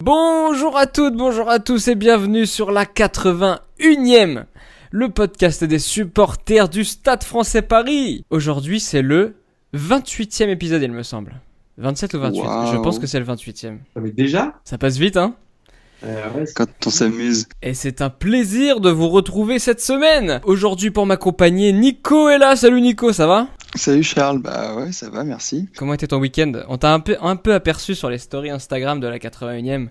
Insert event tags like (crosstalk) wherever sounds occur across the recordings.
Bonjour à toutes, bonjour à tous et bienvenue sur la 81ème, le podcast des supporters du Stade français Paris. Aujourd'hui c'est le 28ème épisode il me semble. 27 ou 28 Je pense que c'est le 28ème. Ah, Mais déjà? Ça passe vite hein? Quand on s'amuse. Et c'est un plaisir de vous retrouver cette semaine. Aujourd'hui pour m'accompagner, Nico est là. Salut Nico, ça va? Salut Charles, bah ouais, ça va, merci. Comment était ton week-end? On t'a un peu, un peu aperçu sur les stories Instagram de la 81ème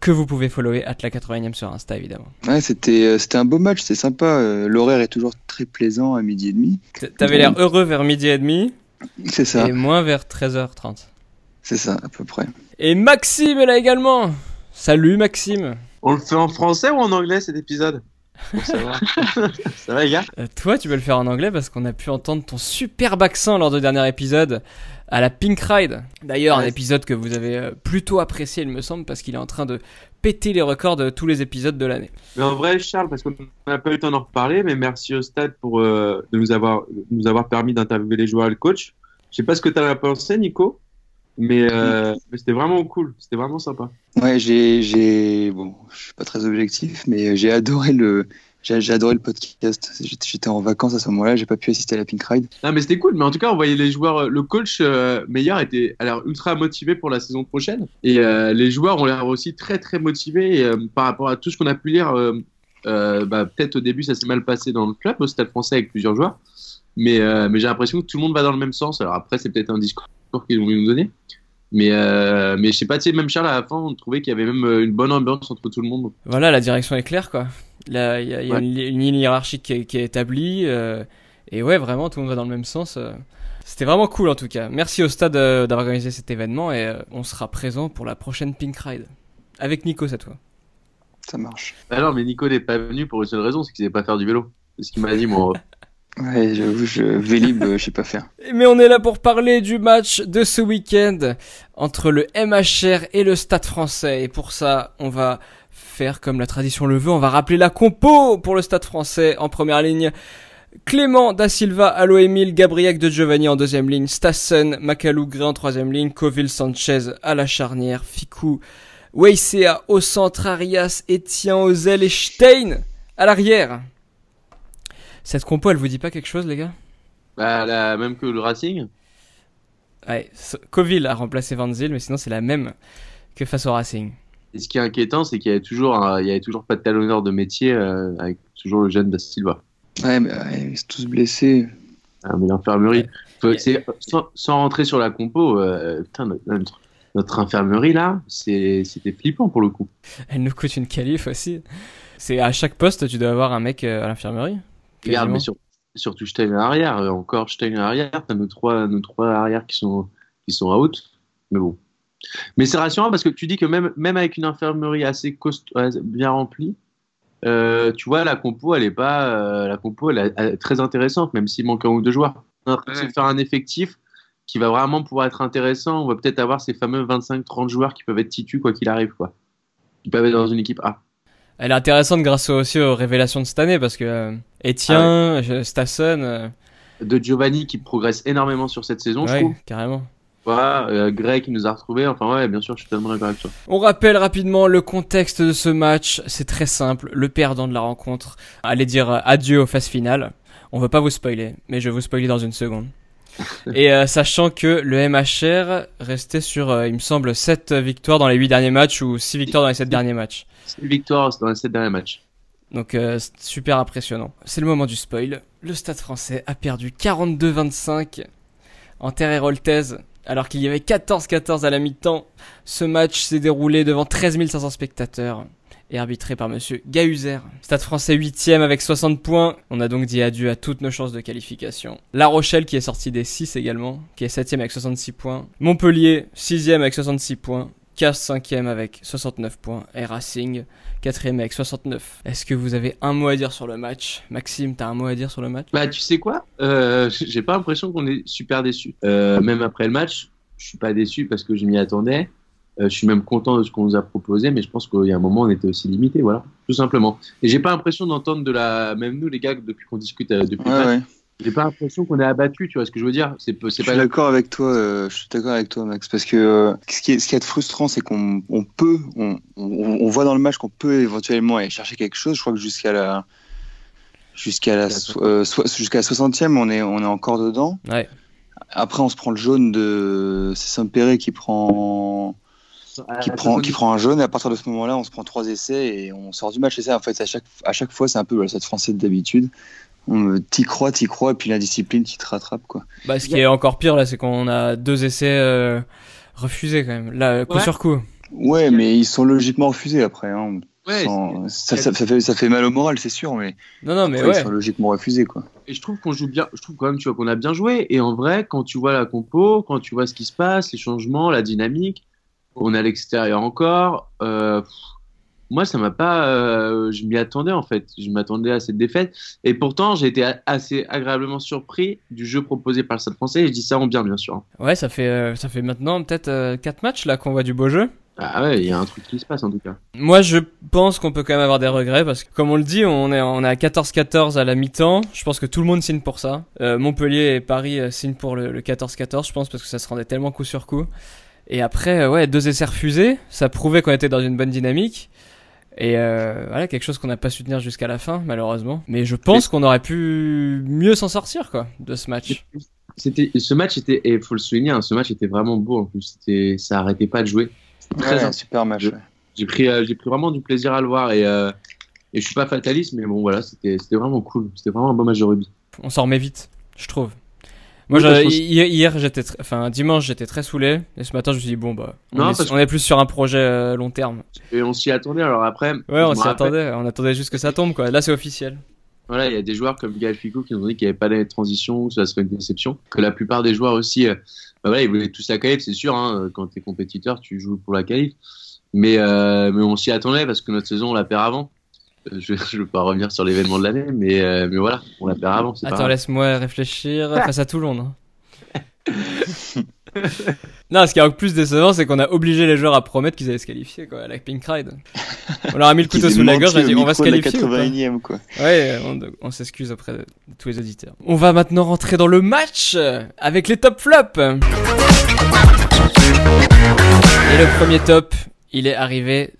que vous pouvez follower at la 81ème sur Insta évidemment. Ouais, c'était euh, c'était un beau match, c'est sympa. euh, L'horaire est toujours très plaisant à midi et demi. T'avais l'air heureux vers midi et demi C'est ça, et moins vers 13h30. c'est ça, à peu près. Et Maxime est là également. Salut Maxime. On le fait en français ou en anglais cet épisode? (laughs) Ça va les gars? Euh, toi, tu peux le faire en anglais parce qu'on a pu entendre ton superbe accent lors du dernier épisode à la Pink Ride. D'ailleurs, un épisode que vous avez euh, plutôt apprécié, il me semble, parce qu'il est en train de péter les records de tous les épisodes de l'année. Mais en vrai Charles, parce qu'on n'a pas eu le temps d'en reparler, mais merci au stade pour euh, de nous avoir, nous avoir permis d'interviewer les joueurs et le coach. Je sais pas ce que tu as pensé Nico, mais, euh, mais c'était vraiment cool, c'était vraiment sympa. Ouais, j'ai, j'ai, bon, je suis pas très objectif, mais j'ai adoré le, j'ai adoré le podcast. J'étais en vacances à ce moment-là, j'ai pas pu assister à la Pink Ride. Non mais c'était cool, mais en tout cas on voyait les joueurs, euh, le coach euh, meilleur était alors ultra motivé pour la saison prochaine et euh, les joueurs ont l'air aussi très très motivés et, euh, par rapport à tout ce qu'on a pu lire. euh, euh, bah, peut-être au début ça s'est mal passé dans le club au Stade Français avec plusieurs joueurs, mais, euh, mais j'ai l'impression que tout le monde va dans le même sens. Alors après c'est peut-être un discours qu'ils ont voulu nous donner, mais euh, mais je sais pas, tu sais même Charles à la fin on trouvait qu'il y avait même euh, une bonne ambiance entre tout le monde. Voilà, la direction est claire, quoi. Il y a, il y a Ouais. une, une ligne hiérarchique qui est, qui est établie. euh, et ouais, vraiment, tout le monde va dans le même sens. euh. C'était vraiment cool, en tout cas. Merci au stade euh, d'avoir organisé cet événement. Et euh, on sera présent pour la prochaine Pink Ride. Avec Nico cette fois. Ça marche. Ah non mais Nico n'est pas venu pour une seule raison, c'est qu'il savait pas faire du vélo. C'est ce qu'il m'a dit moi. Ouais, j'avoue, je, Vélib, euh, je sais pas faire. (laughs) Mais on est là pour parler du match de ce week-end entre le MHR et le Stade français. Et pour ça, on va faire comme la tradition le veut. On va rappeler la compo pour le Stade français en première ligne. Clément da Silva, Alo Emile, Gabriel de Giovanni en deuxième ligne, Stassen, Makalou Gray en troisième ligne, Coville Sanchez à la charnière, Fikou, Weissea au centre, Arias, Etienne, Ozel et Stein à l'arrière. Cette compo, elle vous dit pas quelque chose, les gars? Bah la même que le Racing. Ouais, Coville a remplacé Van Zyl, mais sinon c'est la même que face au Racing. Et ce qui est inquiétant, c'est qu'il y avait toujours, un- il y avait toujours pas de talonneur de métier euh, avec toujours le jeune Da Silva. Ouais, mais ouais, ils sont tous blessés. Ah, mais l'infirmerie, Ouais. sans, sans rentrer sur la compo, euh, putain, notre, notre- infirmerie là, c'est- c'était flippant pour le coup. Elle nous coûte une qualif aussi. C'est à chaque poste, tu dois avoir un mec euh, à l'infirmerie. Regarde, mais sur- surtout Stein à l'arrière, euh, encore Stein à l'arrière, t'as nos trois, nos trois arrières qui sont, qui sont out. Mais bon. Mais c'est rassurant parce que tu dis que même, même avec une infirmerie assez bien remplie, euh, tu vois, la compo, elle est pas, euh, la compo, elle est, elle est très intéressante, même s'il manque un ou deux joueurs. On Ouais. faire un effectif qui va vraiment pouvoir être intéressant. On va peut-être avoir ces fameux 25-30 joueurs qui peuvent être titus quoi qu'il arrive, quoi. Qui peuvent être dans une équipe A. Elle est intéressante grâce aussi aux révélations de cette année parce que euh, Etienne, euh, Stassen, euh, De Giovanni qui progresse énormément sur cette saison, je trouve. carrément. Voilà, euh, Greg qui nous a retrouvés. Enfin, ouais, bien sûr, je suis tellement d'accord avec toi. On rappelle rapidement le contexte de ce match. C'est très simple. Le perdant de la rencontre allait dire adieu aux phases finales. On veut pas vous spoiler, mais je vais vous spoiler dans une seconde. Et euh, sachant que le MHR restait sur, euh, il me semble, 7 victoires dans les 8 derniers matchs ou 6 victoires dans les 7 derniers matchs. C'est une victoire dans les sept derniers matchs. Donc euh, c'est super impressionnant. C'est le moment du spoil. Le Stade français a perdu 42-25 en terre héroltaise alors qu'il y avait 14-14 à la mi-temps. Ce match s'est déroulé devant 13 500 spectateurs et arbitré par monsieur Gahuzer. Stade français 8ème avec 60 points. On a donc dit adieu à toutes nos chances de qualification. La Rochelle qui est sortie des 6 également, qui est 7ème avec 66 points. Montpellier 6ème avec 66 points. Casse 5ème avec 69 points. Et Racing 4ème avec 69. Est-ce que vous avez un mot à dire sur le match? Maxime, t'as un mot à dire sur le match? Bah, tu sais quoi? Euh, (laughs) J'ai pas l'impression qu'on est super déçu. Euh, même après le match, je suis pas déçu parce que je m'y attendais. Je suis même content de ce qu'on nous a proposé, mais je pense qu'il y a un moment, on était aussi limité, voilà, tout simplement. Et j'ai pas l'impression d'entendre de la, même nous les gars, depuis qu'on discute depuis. Ouais, ouais. J'ai pas l'impression qu'on est abattu, tu vois ce que je veux dire? C'est je suis d'accord avec toi. Euh, je suis d'accord avec toi, Max, parce que euh, ce qui est ce qui est frustrant, c'est qu'on on peut, on, on, voit dans le match qu'on peut éventuellement aller chercher quelque chose. Je crois que jusqu'à la jusqu'à la euh, jusqu'à 60e, on est on est encore dedans. Ouais. Après, on se prend le jaune de c'est Saint-Péret qui prend qui prend, qui prend un jaune et à partir de ce moment-là, on se prend trois essais et on sort du match. Et ça, en fait, à chaque, à chaque fois, c'est un peu cette française d'habitude t'y crois, t'y crois, et puis la discipline qui te rattrape, quoi. Bah, ce qui est encore pire, là, c'est qu'on a deux essais euh, refusés, quand même. Là, coup sur coup. Ouais, mais ils sont logiquement refusés après. Hein. ça, ça, fait, ça fait mal au moral, c'est sûr, mais, non, non, mais ils sont logiquement refusés, quoi. Et je trouve qu'on joue bien, je trouve quand même, tu vois, qu'on a bien joué. Et en vrai, quand tu vois la compo, quand tu vois ce qui se passe, les changements, la dynamique, on est à l'extérieur encore. Euh, moi, ça m'a pas. Euh, je m'y attendais en fait. Je m'attendais à cette défaite. Et pourtant, j'ai été assez agréablement surpris du jeu proposé par le Stade français. Et je dis ça en bien, bien sûr. Ouais, ça fait, euh, ça fait maintenant peut-être euh, 4 matchs là qu'on voit du beau jeu. Ah ouais, il y a un truc qui se passe en tout cas. Moi, je pense qu'on peut quand même avoir des regrets parce que, comme on le dit, on est, on est à 14-14 à la mi-temps. Je pense que tout le monde signe pour ça. Montpellier et Paris signent pour le 14-14, je pense, parce que ça se rendait tellement coup sur coup. Et après, ouais, deux essais refusés. Ça prouvait qu'on était dans une bonne dynamique. Et euh, voilà, quelque chose qu'on n'a pas su tenir jusqu'à la fin, malheureusement. Mais je pense qu'on aurait pu mieux s'en sortir, quoi, de ce match. C'était, ce match était, et faut le souligner, hein, ce match était vraiment beau en plus. C'était, ça arrêtait pas de jouer. Très un super match. J'ai pris, euh, j'ai pris vraiment du plaisir à le voir et, euh, et je suis pas fataliste, mais bon voilà, c'était, c'était vraiment cool. C'était vraiment un bon match de rugby. On s'en remet vite, je trouve. Moi, hier, j'étais, enfin, dimanche, j'étais très saoulé. Et ce matin, je me suis dit, bon, bah, on, est, plus sur un projet euh, long terme. Et on s'y attendait, alors après. Ouais, on s'y attendait. On attendait juste que ça tombe, quoi. Là, c'est officiel. Voilà, il y a des joueurs comme Gaël Ficou qui nous ont dit qu'il n'y avait pas de transition, que ça serait une déception. Que la plupart des joueurs aussi, euh, bah voilà, ils voulaient tous la qualif, c'est sûr. Hein, quand tu es compétiteur, tu joues pour la qualif. Mais, euh, mais on s'y attendait parce que notre saison, on la perd avant. (laughs) Je ne veux pas revenir sur l'événement de l'année, mais, mais voilà, on la perd avant. Attends, laisse-moi réfléchir (laughs) face à Toulon. Hein. (laughs) non, ce qui est encore plus décevant, c'est qu'on a obligé les joueurs à promettre qu'ils allaient se qualifier, quoi, à la Pink Ride. On leur a mis le couteau sous la gorge, on a dit on va se qualifier. quoi. Ouais, on, s'excuse auprès de tous les auditeurs. On va maintenant rentrer dans le match avec les top flops. Et le premier top, il est arrivé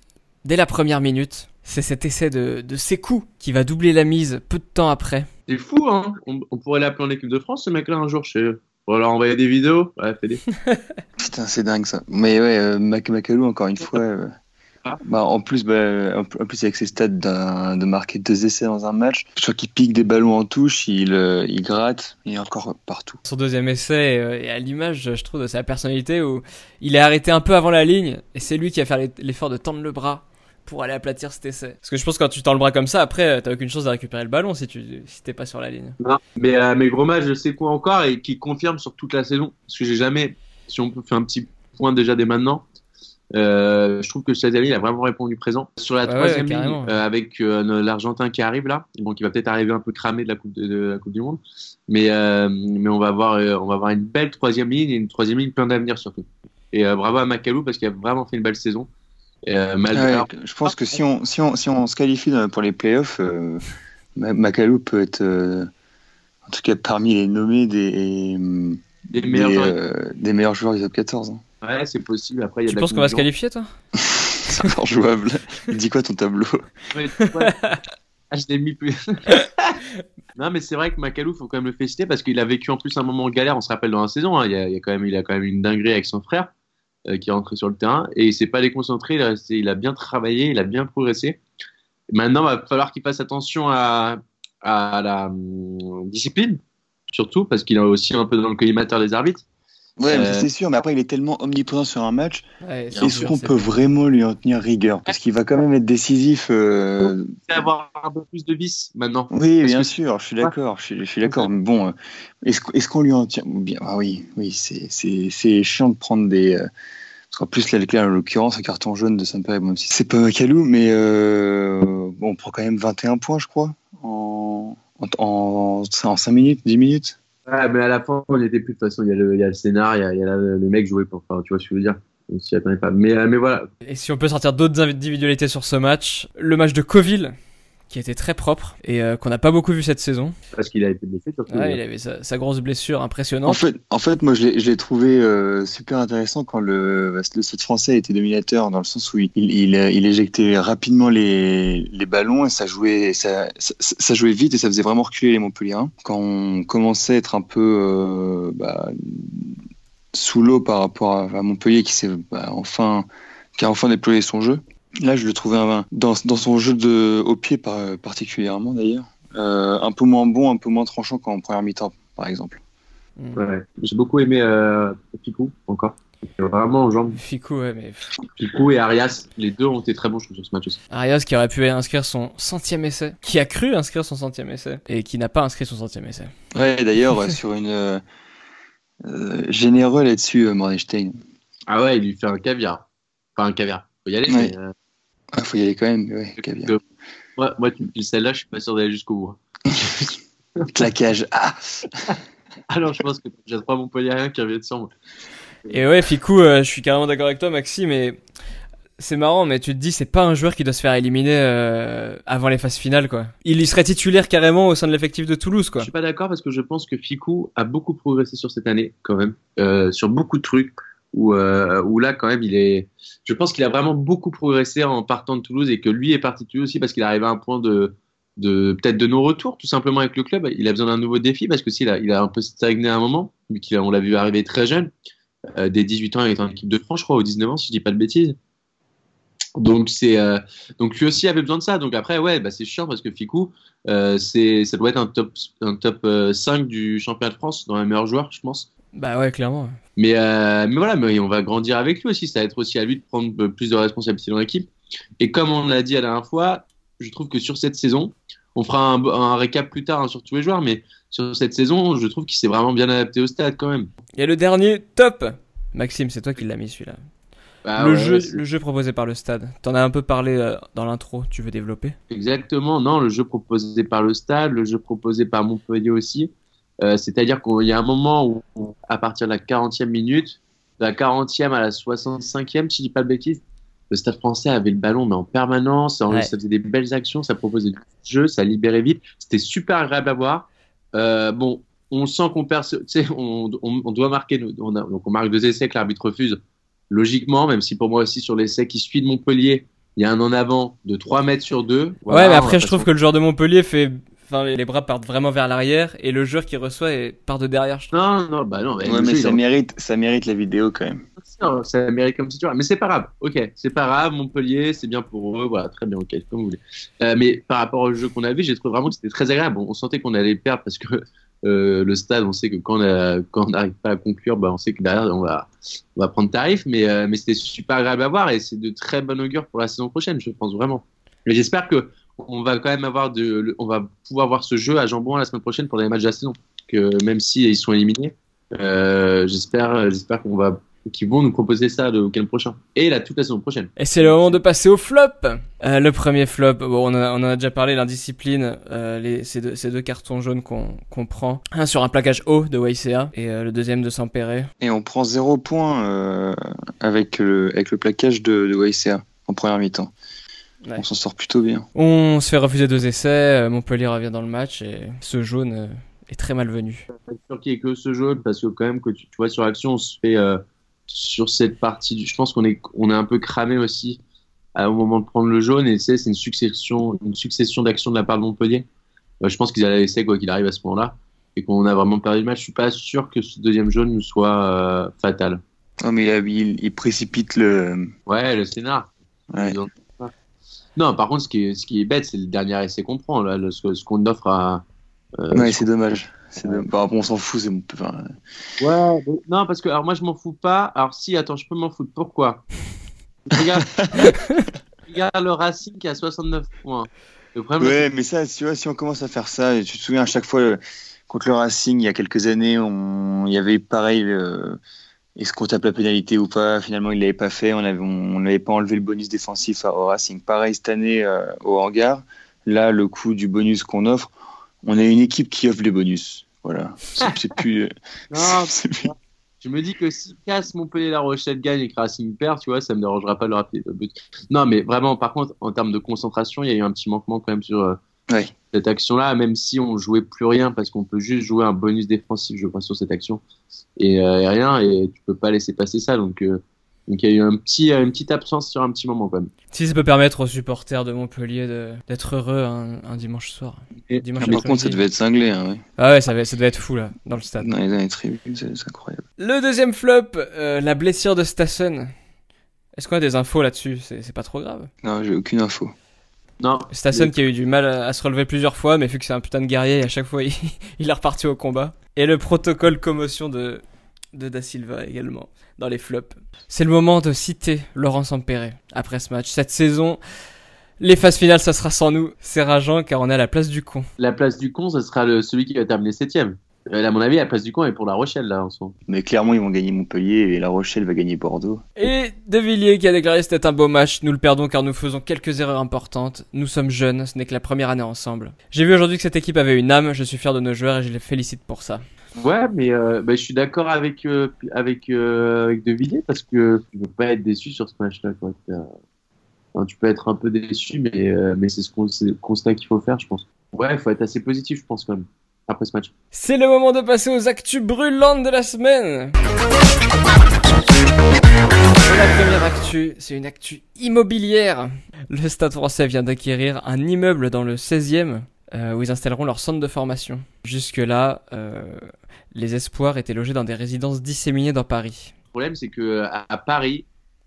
dès la première minute. C'est cet essai de, de Sekou qui va doubler la mise peu de temps après. C'est fou, hein on, pourrait l'appeler en équipe de France, ce mec-là, un jour chez on va leur envoyer des vidéos. Ouais, fais des. (laughs) Putain, c'est dingue ça. Mais ouais, euh, Macalou, encore une fois. Euh, ah. bah, en plus, bah, en plus avec ses stats de marquer deux essais dans un match, je crois qu'il pique des ballons en touche, il, euh, il gratte, il est encore partout. Son deuxième essai est à l'image, je trouve, de sa personnalité où il est arrêté un peu avant la ligne et c'est lui qui a fait l'effort de tendre le bras pour aller aplatir cet essai. Parce que je pense que quand tu tends le bras comme ça, après, t'as aucune chance de récupérer le ballon si tu si t'es pas sur la ligne. Non, mais, euh, mais gros match, je sais quoi encore et qui confirme sur toute la saison. Parce que j'ai jamais, si on peut faire un petit point déjà dès maintenant, euh, je trouve que Chazali a vraiment répondu présent. Sur la troisième ligne, euh, avec l'Argentin qui arrive là, bon, qui va peut-être arriver un peu cramé de la Coupe, de, la coupe du Monde, mais, mais on, va avoir, on va avoir une belle troisième ligne et une troisième ligne plein d'avenir surtout. Et bravo à Macalou parce qu'il a vraiment fait une belle saison. Euh, je pense que si on, si, on, si on se qualifie pour les playoffs, euh, Macalou peut être, euh, en tout cas parmi les nommés des, des, meilleurs, joueurs. Euh, des meilleurs joueurs du top 14. Hein. Ouais, c'est possible. Après, y a tu penses qu'on va se qualifier, toi? (laughs) C'est encore jouable. (laughs) Dis quoi ton tableau? Ah, je l'ai mis plus. (laughs) non, mais c'est vrai que Macalou, faut quand même le féliciter parce qu'il a vécu en plus un moment galère. On se rappelle dans la saison, hein. il, a, il, a quand même, il a quand même une dinguerie avec son frère. Euh, qui est rentré sur le terrain et il s'est pas déconcentré, il, il a bien travaillé, il a bien progressé. Maintenant, il va falloir qu'il fasse attention à, à la hum, discipline, surtout parce qu'il est aussi un peu dans le collimateur des arbitres. Ouais, euh, c'est sûr, mais après, il est tellement omniprésent sur un match. Est-ce qu'on peut vraiment lui en tenir rigueur? Parce qu'il va quand même être décisif. Euh... avoir un peu plus de vis maintenant. Oui, bien sûr, je suis d'accord. Je suis, d'accord. Mais bon, euh, est-ce qu'on lui en tient? Bien Ah oui, oui, c'est chiant de prendre des. Euh, parce qu'en plus, là, en l'occurrence, un carton jaune de Saint-Péry, même si c'est pas Macalou, mais bon, on prend quand même 21 points, je crois, en, en, en, en 5 minutes, 10 minutes. Ouais, mais à la fin, on était plus de toute façon. Il y a le, il le scénar, il y a, le mec joué pour. Tu vois ce que je veux dire. On s'y attendait pas. Mais, euh, mais voilà. Et si on peut sortir d'autres individualités sur ce match, le match de Coville, qui était très propre et euh, qu'on n'a pas beaucoup vu cette saison. Parce qu'il a été blessé surtout. Ouais, il avait sa, sa, grosse blessure impressionnante. En fait, en fait moi je l'ai trouvé euh, super intéressant quand le, le Stade français était dominateur dans le sens où il, il, il éjectait rapidement les, les ballons et ça jouait, ça, ça, ça, jouait vite et ça faisait vraiment reculer les Montpelliérains. Quand on commençait à être un peu euh, bah, sous l'eau par rapport à, à Montpellier qui s'est bah, enfin, qui a enfin déployé son jeu. Là, je le trouvais un, dans, dans son jeu de, au pied par, particulièrement d'ailleurs, euh, un peu moins bon, un peu moins tranchant qu'en première mi-temps, par exemple. Ouais, j'ai beaucoup aimé euh, Ficou encore. Vraiment en jambes. Ficou, ouais, mais. Ficou et Arias, les deux ont été très bons, je trouve, sur ce match aussi. Arias qui aurait pu inscrire son centième essai, qui a cru inscrire son centième essai, et qui n'a pas inscrit son centième essai. Ouais, d'ailleurs, (laughs) sur une. Euh, généreux là-dessus, Mordenstein. Ah ouais, il lui fait un caviar. Enfin, un caviar. Faut y aller, ouais. mais. Euh... Ah, faut y aller quand même, ouais. Euh, moi, dis celle-là, je suis pas sûr d'aller jusqu'au bout. Hein. (laughs) Claquage. Ah (laughs) Alors, je pense que j'ai trois Montpellieriens qui reviennent sur moi. Et ouais, Ficou, euh, je suis carrément d'accord avec toi, Maxime, mais c'est marrant, mais tu te dis, c'est pas un joueur qui doit se faire éliminer euh, avant les phases finales, quoi. Il y serait titulaire carrément au sein de l'effectif de Toulouse, quoi. Je suis pas d'accord parce que je pense que Ficou a beaucoup progressé sur cette année, quand même, euh, sur beaucoup de trucs. Où, euh, où là, quand même, il est. Je pense qu'il a vraiment beaucoup progressé en partant de Toulouse et que lui est parti de Toulouse aussi parce qu'il arrive à un point de, peut-être de non-retour, tout simplement avec le club. Il a besoin d'un nouveau défi parce que s'il a, il a un peu stagné à un moment, vu qu'on l'a vu arriver très jeune, euh, dès 18 ans, il est en équipe de France, je crois, ou 19 ans, si je dis pas de bêtises. Euh, donc lui aussi avait besoin de ça. Donc après ouais bah c'est chiant parce que Ficou euh, ça doit être un top un top 5 du championnat de France dans les meilleurs joueurs je pense. Bah ouais clairement. Mais euh, mais voilà mais on va grandir avec lui aussi ça va être aussi à lui de prendre plus de responsabilités dans l'équipe. Et comme on l'a dit à la dernière fois, je trouve que sur cette saison on fera un, un récap plus tard hein, sur tous les joueurs mais sur cette saison je trouve qu'il s'est vraiment bien adapté au stade quand même. Et le dernier top Maxime c'est toi qui l'as mis celui-là. Bah, le, ouais, jeu, le jeu proposé par le stade. T'en as un peu parlé euh, dans l'intro, tu veux développer? Exactement, non, le jeu proposé par le stade, le jeu proposé par Montpellier aussi. Euh, C'est-à-dire qu'il y a un moment où, à partir de la 40e minute, de la 40e à la 65e, si je dis pas de bêtises, le stade français avait le ballon, mais en permanence, Ouais. ça faisait des belles actions, ça proposait du jeu, ça libérait vite. C'était super agréable à voir. Euh, bon, on sent qu'on perd, on, on, on doit marquer, nous- on a- donc on marque deux essais que l'arbitre refuse. Logiquement, même si pour moi aussi sur l'essai qui suit de Montpellier, il y a un en avant de 3 mètres sur 2. Ouais, mais après, je trouve que le joueur de Montpellier fait. Enfin, les bras partent vraiment vers l'arrière et le joueur qui reçoit est... part de derrière. je trouve. Non, non, bah non. Ouais, mais ça mérite, ça mérite la vidéo quand même. Non, ça mérite comme situation. Mais c'est pas grave. Ok, c'est pas grave. Montpellier, c'est bien pour eux. Voilà, très bien. Ok, comme vous voulez. Euh, mais par rapport au jeu qu'on a vu, j'ai trouvé vraiment que c'était très agréable. On, on sentait qu'on allait perdre parce que euh, le stade, on sait que quand on a- quand on n'arrive pas à conclure, bah, on sait que derrière, on va, on va prendre tarif. Mais, euh, mais c'était super agréable à voir et c'est de très bon augure pour la saison prochaine, je pense vraiment. Mais j'espère que on va quand même avoir de, le- on va pouvoir voir ce jeu à jambon la semaine prochaine pour les matchs de la saison. Que même si ils sont éliminés, euh, j'espère, j'espère qu'on va, qu'ils vont nous proposer ça le week-end prochain et là toute la saison prochaine. Et c'est le moment de passer au flop. Euh, le premier flop, bon, on, en a, on en a déjà parlé, l'indiscipline, euh, les, ces, deux, ces deux cartons jaunes qu'on qu'on prend. Un sur un plaquage haut de YCA et euh, le deuxième de Sampere. Et on prend zéro point euh, avec, le, avec le plaquage de, de YCA en première mi-temps. Ouais. On s'en sort plutôt bien. On se fait refuser deux essais, euh, Montpellier revient dans le match et ce jaune euh, est très malvenu. Pas sûr qu'il y ait que ce jaune? Parce que quand même que tu, tu vois sur l'action on se fait euh, sur cette partie du, je pense qu'on est on est un peu cramé aussi euh, au moment de prendre le jaune et c'est une succession une succession d'actions de la part de Montpellier. Euh, je pense qu'ils allaient laisser quoi qu'il arrive à ce moment-là et qu'on a vraiment perdu le match. Je suis pas sûr que ce deuxième jaune nous soit euh, fatal. Non, mais il, il, il précipite le. Ouais, le scénar. Ouais. Ils ont- Non, par contre, ce qui est, ce qui est bête, c'est le dernier essai qu'on prend, là, le- ce, ce qu'on offre à. euh, Ouais, c'est dommage. Bah, bon, on s'en fout, c'est bon. Enfin, Ouais, mais- non, parce que alors moi je m'en fous pas. Alors si, attends, je peux m'en foutre. Pourquoi? Regarde, (laughs) regarde le Racing qui a 69 points. Le problème, Ouais, mais ça, tu vois, si on commence à faire ça, tu te souviens à chaque fois euh, contre le Racing, il y a quelques années, on... il y avait pareil, euh, est-ce qu'on tape la pénalité ou pas? Finalement, il l'avait pas fait, on avait, on n'avait pas enlevé le bonus défensif à- au Racing. Pareil cette année euh, au hangar, là, le coût du bonus qu'on offre, on a une équipe qui offre les bonus. Voilà, c'est c'est plus. (laughs) Non, plus- Je me dis que si Casse, Montpellier, La Rochelle gagne et que Racing perd, tu vois, ça me dérangera pas de le rappeler. Non, mais vraiment, par contre, en termes de concentration, il y a eu un petit manquement quand même sur euh, Ouais. cette action-là, même si on jouait plus rien parce qu'on peut juste jouer un bonus défensif, je crois, sur cette action et, euh, et rien, et tu peux pas laisser passer ça. Donc, euh, donc il y a eu un petit, une petite absence sur un petit moment quand même. Si ça peut permettre aux supporters de Montpellier de- d'être heureux un, un dimanche soir. Et- Dimanche Par contre, ça devait être cinglé, hein, ouais. Ah ouais, ça, va- ça devait être fou là, dans le stade. Dans les tribunes, c'est c'est incroyable. Le deuxième flop, euh, la blessure de Stassen. Est-ce qu'on a des infos là-dessus? C'est pas trop grave. Non, j'ai aucune info. Non, Stassen qui a eu du mal à à se relever plusieurs fois, mais vu que c'est un putain de guerrier, à chaque fois (laughs) il, il est reparti au combat. Et le protocole commotion de, de Da Silva également, dans les flops. C'est le moment de citer Laurent Sampere après ce match. Cette saison, les phases finales, ça sera sans nous. C'est rageant car on est à la place du con. la place du con, ce sera le, celui qui va terminer septième. Euh, à mon avis, la place du con est pour La Rochelle là en moment. Mais clairement, ils vont gagner Montpellier et La Rochelle va gagner Bordeaux. Et De Villiers qui a déclaré c'était un beau match. Nous le perdons car nous faisons quelques erreurs importantes. Nous sommes jeunes, ce n'est que la première année ensemble. J'ai vu aujourd'hui que cette équipe avait une âme. Je suis fier de nos joueurs et je les félicite pour ça. Ouais, mais euh, bah, je suis d'accord avec euh, avec euh, avec De Villiers parce que tu peux pas être déçu sur ce match-là. quoi. T'as- enfin, tu peux être un peu déçu, mais euh, mais c'est ce qu'on c'est le constat qu'il faut faire, je pense. Ouais, il faut être assez positif, je pense quand même après ce match. C'est le moment de passer aux actus brûlantes de la semaine. La première actu, c'est une actu immobilière. Le Stade français vient d'acquérir un immeuble dans le 16e euh, où ils installeront leur centre de formation. Jusque-là, euh, les espoirs étaient logés dans des résidences disséminées dans Paris. Le problème, c'est que à, Paris,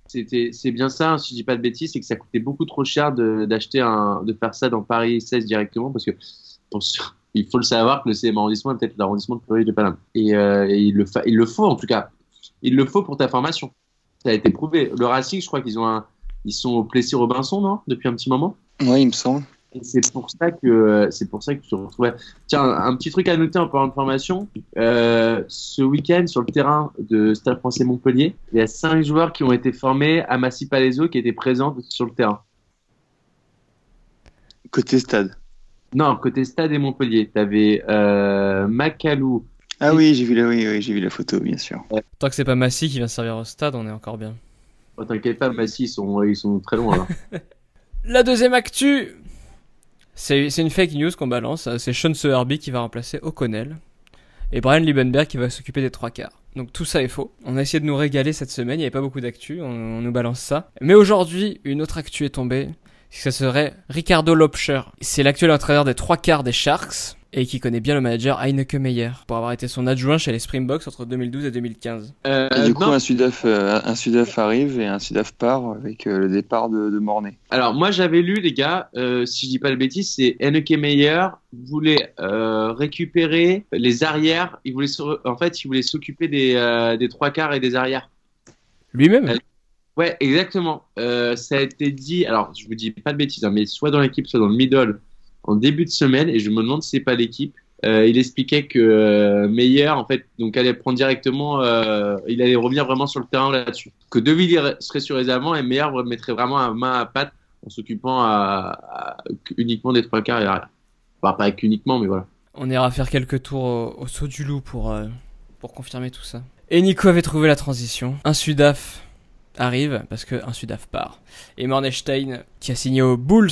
c'est bien ça, hein, si je dis pas de bêtises, c'est que ça coûtait beaucoup trop cher de d'acheter un de faire ça dans Paris 16 directement parce que pour il faut le savoir que le 16e arrondissement est peut-être l'arrondissement le plus riche de Paname. Et, euh, et il le fa- il le faut en tout cas. Il le faut pour ta formation. Ça a été prouvé. Le Racing, je crois qu'ils ont un ils sont au Plessis Robinson, non Depuis un petit moment? Ouais, il me semble. Et c'est pour ça que c'est pour ça que tu te retrouvais. Tiens, un, un petit truc à noter en parlant de formation. Euh, ce week-end sur le terrain de Stade Français Montpellier, il y a cinq joueurs qui ont été formés à Massy Palaiso qui étaient présents sur le terrain. Côté stade. Non, côté Stade et Montpellier, t'avais euh, Macalou. Ah oui, j'ai vu la, oui, oui, j'ai vu la photo, bien sûr. Tant que c'est pas Massy qui vient servir au stade, on est encore bien. Oh, T'inquiète pas, Massy, ils sont, ils sont très loin. Là. (laughs) La deuxième actu, c'est c'est une fake news qu'on balance. C'est Sean Sowerby qui va remplacer O'Connell et Brian Liebenberg qui va s'occuper des trois quarts. Donc tout ça est faux. On a essayé de nous régaler cette semaine, il n'y avait pas beaucoup d'actu, on, on nous balance ça. Mais aujourd'hui, une autre actu est tombée. Ce serait Ricardo Lopcher. C'est l'actuel entraîneur des trois quarts des Sharks et qui connaît bien le manager Heineke Meyer pour avoir été son adjoint chez les Springboks entre 2012 et 2015. Euh, Et du coup, non. un Sudaf, euh, un Sudaf arrive et un Sudaf part avec euh, le départ de, de Mornay. Alors moi j'avais lu les gars, euh, si je dis pas le bêtise, c'est Enneke Meyer voulait euh, récupérer les arrières. Il voulait en fait il voulait s'occuper des, euh, des trois quarts et des arrières. Lui-même? Euh, Ouais, exactement. Euh, ça a été dit. Alors je vous dis pas de bêtises, hein, mais soit dans l'équipe, soit dans le middle en début de semaine. Et je me demande si c'est pas l'équipe. Euh, il expliquait que euh, Meyer en fait donc allait prendre directement. euh, il allait revenir vraiment sur le terrain là-dessus. Que De Villiers serait sur les avants et Meyer mettrait vraiment un main à patte en s'occupant uniquement des trois quarts et arrière. Enfin, pas uniquement, mais voilà. On ira faire quelques tours au, au saut du loup pour, pour confirmer tout ça. Et Nico avait trouvé la transition. Un Sudaf arrive parce que un Sudaf part. Et Mornestein qui a signé aux Bulls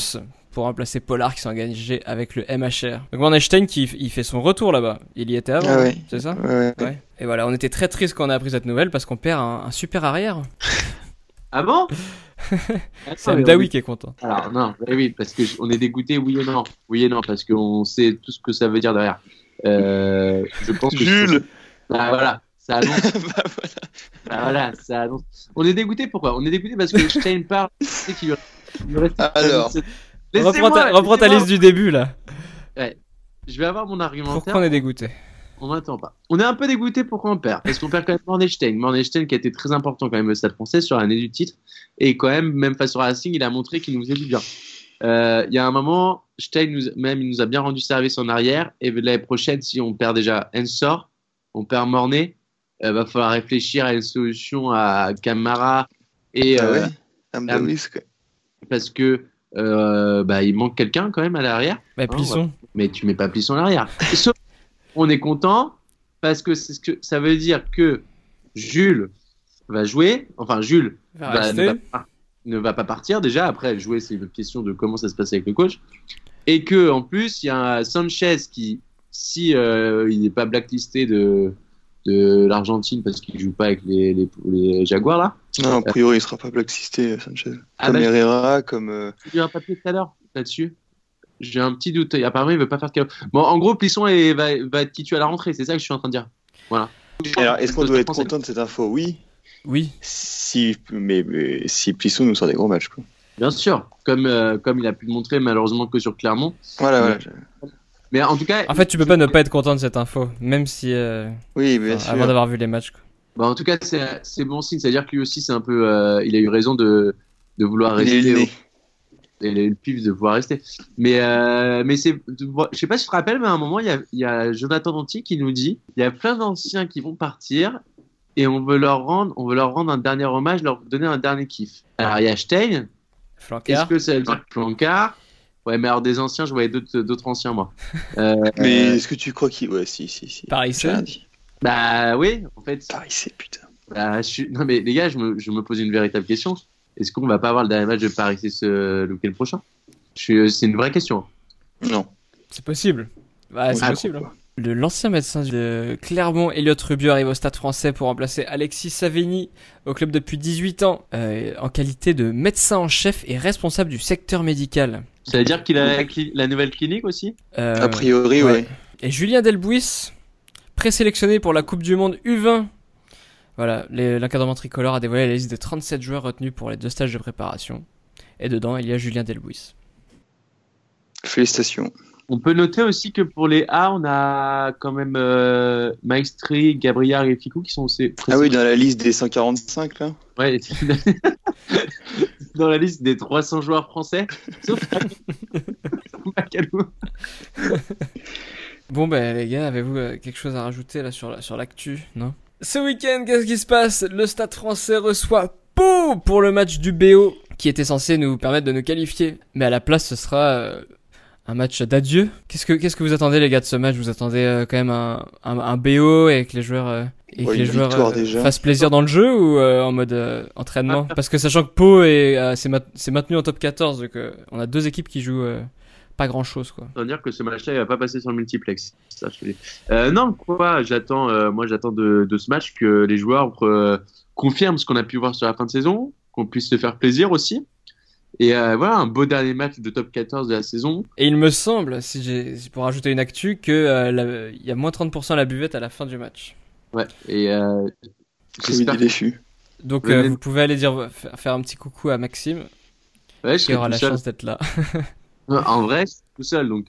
pour remplacer Pollard qui s'est engagé avec le MHR. Donc Mornestein qui il fait son retour là-bas. Il y était avant, Ah ouais. c'est ça Ouais, ouais. Ouais. Et voilà, on était très triste quand on a appris cette nouvelle parce qu'on perd un, un super arrière. (laughs) Ah bon? (laughs) C'est Mdawi qui est content. Alors non, eh oui, parce que on est dégoûté, oui et non, oui et non, parce qu'on sait tout ce que ça veut dire derrière. Euh, je pense que Jules Ah, voilà, ça annonce. (laughs) Bah, voilà. ah, voilà, ça annonce. On est dégoûté pourquoi? On est dégoûté parce que Stein part. c'est qu'il Alors. Reprends ta, reprends ta liste du début là. Je vais avoir mon argumentaire. Pourquoi on est dégoûté? On m'attend pas. On est un peu dégoûté pourquoi on perd? Parce qu'on perd quand même Mornestein. Mornestein qui a été très important quand même au Stade français sur l'année du titre. Et quand même, même face au Racing, il a montré qu'il nous faisait du bien. Euh, Il y a un moment, Stein nous, même, il nous a bien rendu service en arrière. Et l'année prochaine, si on perd déjà Ensor, on perd Mornay, il va falloir réfléchir à une solution à Camara. Et, Ah euh, ouais quoi. parce que euh, bah, il manque quelqu'un quand même à l'arrière Bah, Plisson. mais tu mets pas Plisson à l'arrière. (laughs) Sauf, on est content parce que c'est ce que ça veut dire que Jules va jouer, enfin Jules Va va- rester. ne, va pas, ne va pas partir déjà. Après, jouer, c'est une question de comment ça se passe avec le coach. Et que en plus, il y a un Sanchez qui, si euh, il n'est pas blacklisté de, de l'Argentine parce qu'il joue pas avec les, les, les Jaguars là. Non, a priori, il sera pas blacklisté, Sanchez. Ah, Comme bah, Herrera, comme. euh, J'ai un papier tout à l'heure là-dessus. J'ai un petit doute. Apparemment, il veut pas faire de. Bon, en gros, Plisson est- va, va être titulaire à la rentrée. C'est ça que je suis en train de dire. Voilà. Alors, est-ce qu'on doit être Français. content de cette info? Oui. Oui. Si, mais, mais si Plisson nous sort des gros matchs. Quoi. Bien sûr. Comme, euh, comme il a pu le montrer, malheureusement, que sur Clermont. Voilà, voilà. Mais en tout cas, En fait, tu peux pas ne pas être content de cette info, même si euh, Oui, bien enfin, sûr. avant d'avoir vu les matchs. quoi. bah, en tout cas, c'est c'est bon signe. C'est-à-dire que lui aussi, c'est un peu, euh, il a eu raison de, de vouloir Il est rester. le au- nez. et le pif de pouvoir rester. Mais, euh, mais c'est, je sais pas si tu te rappelles, mais à un moment, il y a, il y a Jonathan Danti qui nous dit, il y a plein d'anciens qui vont partir et on veut leur rendre, on veut leur rendre un dernier hommage, leur donner un dernier kiff. Alors il y a Stein. Est-ce Flancard. que ça veut dire Plancard Ouais, mais alors des anciens, je voyais d'autres, anciens moi. Euh, (laughs) Mais euh, est-ce que tu crois qu'il. Ouais, si, si, si. Paris C. bah oui, en fait. Paris, c'est putain. Bah, je suis... Non mais les gars, je me, je me pose une véritable question. Est-ce qu'on va pas avoir le dernier match de Paris c'est ce le week-end prochain? Je suis... C'est une vraie question. Non. C'est possible. Bah, c'est Ah, possible. hein. pourquoi Le l'ancien médecin de Clermont, Elliot Rubio, arrive au Stade Français pour remplacer Alexis Savigny au club depuis 18 ans, euh, en qualité de médecin en chef et responsable du secteur médical. Ça veut dire qu'il a la, nouvelle clinique aussi? Euh, A priori, ouais. ouais. Et Julien Delbouis, présélectionné pour la Coupe du Monde U20. Voilà, l'encadrement tricolore a dévoilé la liste des 37 joueurs retenus pour les deux stages de préparation. Et dedans, il y a Julien Delbouis. Félicitations. On peut noter aussi que pour les A, on a quand même euh, Maestri, Gabriel et Ficou qui sont aussi. Ah oui, dans la liste des 145, là. Ouais, (laughs) dans la liste des 300 joueurs français, sauf. Bon ben les gars, avez-vous euh, quelque chose à rajouter là sur la- sur l'actu, non? Ce week-end, qu'est-ce qui se passe? Le Stade Français reçoit Pau pour le match du BO qui était censé nous permettre de nous qualifier, mais à la place ce sera euh, un match d'adieu. Qu'est-ce que qu'est-ce que vous attendez les gars de ce match? Vous attendez euh, quand même un, un, un BO et que les joueurs euh, et Ouais, que les joueurs euh, fassent plaisir dans le jeu ou euh, en mode euh, entraînement? Parce que sachant que Pau est euh, c'est ma- c'est maintenu en top 14 donc euh, on a deux équipes qui jouent euh, pas grand-chose quoi. Ça veut dire que ce match-là, il va pas passer sur le multiplex. Ça, je. Euh, non, quoi J'attends, euh, moi, j'attends de, de ce match que les joueurs euh, confirment ce qu'on a pu voir sur la fin de saison, qu'on puisse se faire plaisir aussi. Et euh, voilà, un beau dernier match de top 14 de la saison. Et il me semble, si j'ai pour rajouter une actu, que euh, y a moins 30% à la buvette à la fin du match. Ouais. Et euh, j'espère. déchu. Donc euh, vous pouvez aller dire faire, un petit coucou à Maxime Ouais, je qui aura la seul. chance d'être là. En vrai, je suis tout seul, donc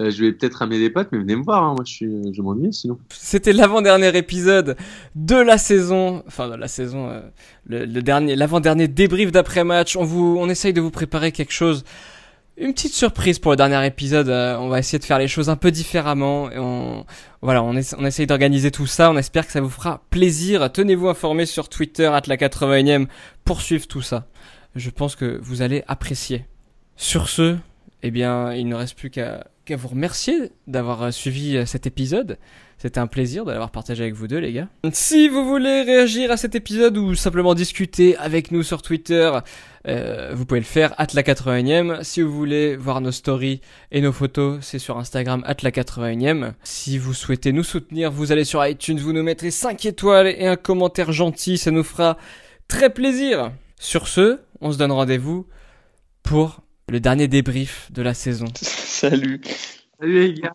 euh, je vais peut-être ramener des potes, mais venez me voir. hein. Moi, je m'ennuie sinon. C'était l'avant-dernier épisode de la saison, enfin de la saison, euh, le, dernier, l'avant-dernier débrief d'après-match. On vous, on essaye de vous préparer quelque chose, une petite surprise pour le dernier épisode. euh, on va essayer de faire les choses un peu différemment. Et on, voilà, on, essa- on essaye d'organiser tout ça. On espère que ça vous fera plaisir. Tenez-vous informés sur Twitter, at la 81e, pour suivre tout ça. Je pense que vous allez apprécier. Sur ce, eh bien, il ne reste plus qu'à qu'à vous remercier d'avoir euh, suivi euh, cet épisode. C'était un plaisir de l'avoir partagé avec vous deux, les gars. Si vous voulez réagir à cet épisode ou simplement discuter avec nous sur Twitter, euh, vous pouvez le faire, at la 81e. Si vous voulez voir nos stories et nos photos, c'est sur Instagram, at la 81e. Si vous souhaitez nous soutenir, vous allez sur iTunes, vous nous mettrez 5 étoiles et un commentaire gentil, ça nous fera très plaisir. Sur ce, on se donne rendez-vous pour le dernier débrief de la saison. Salut. Salut les gars.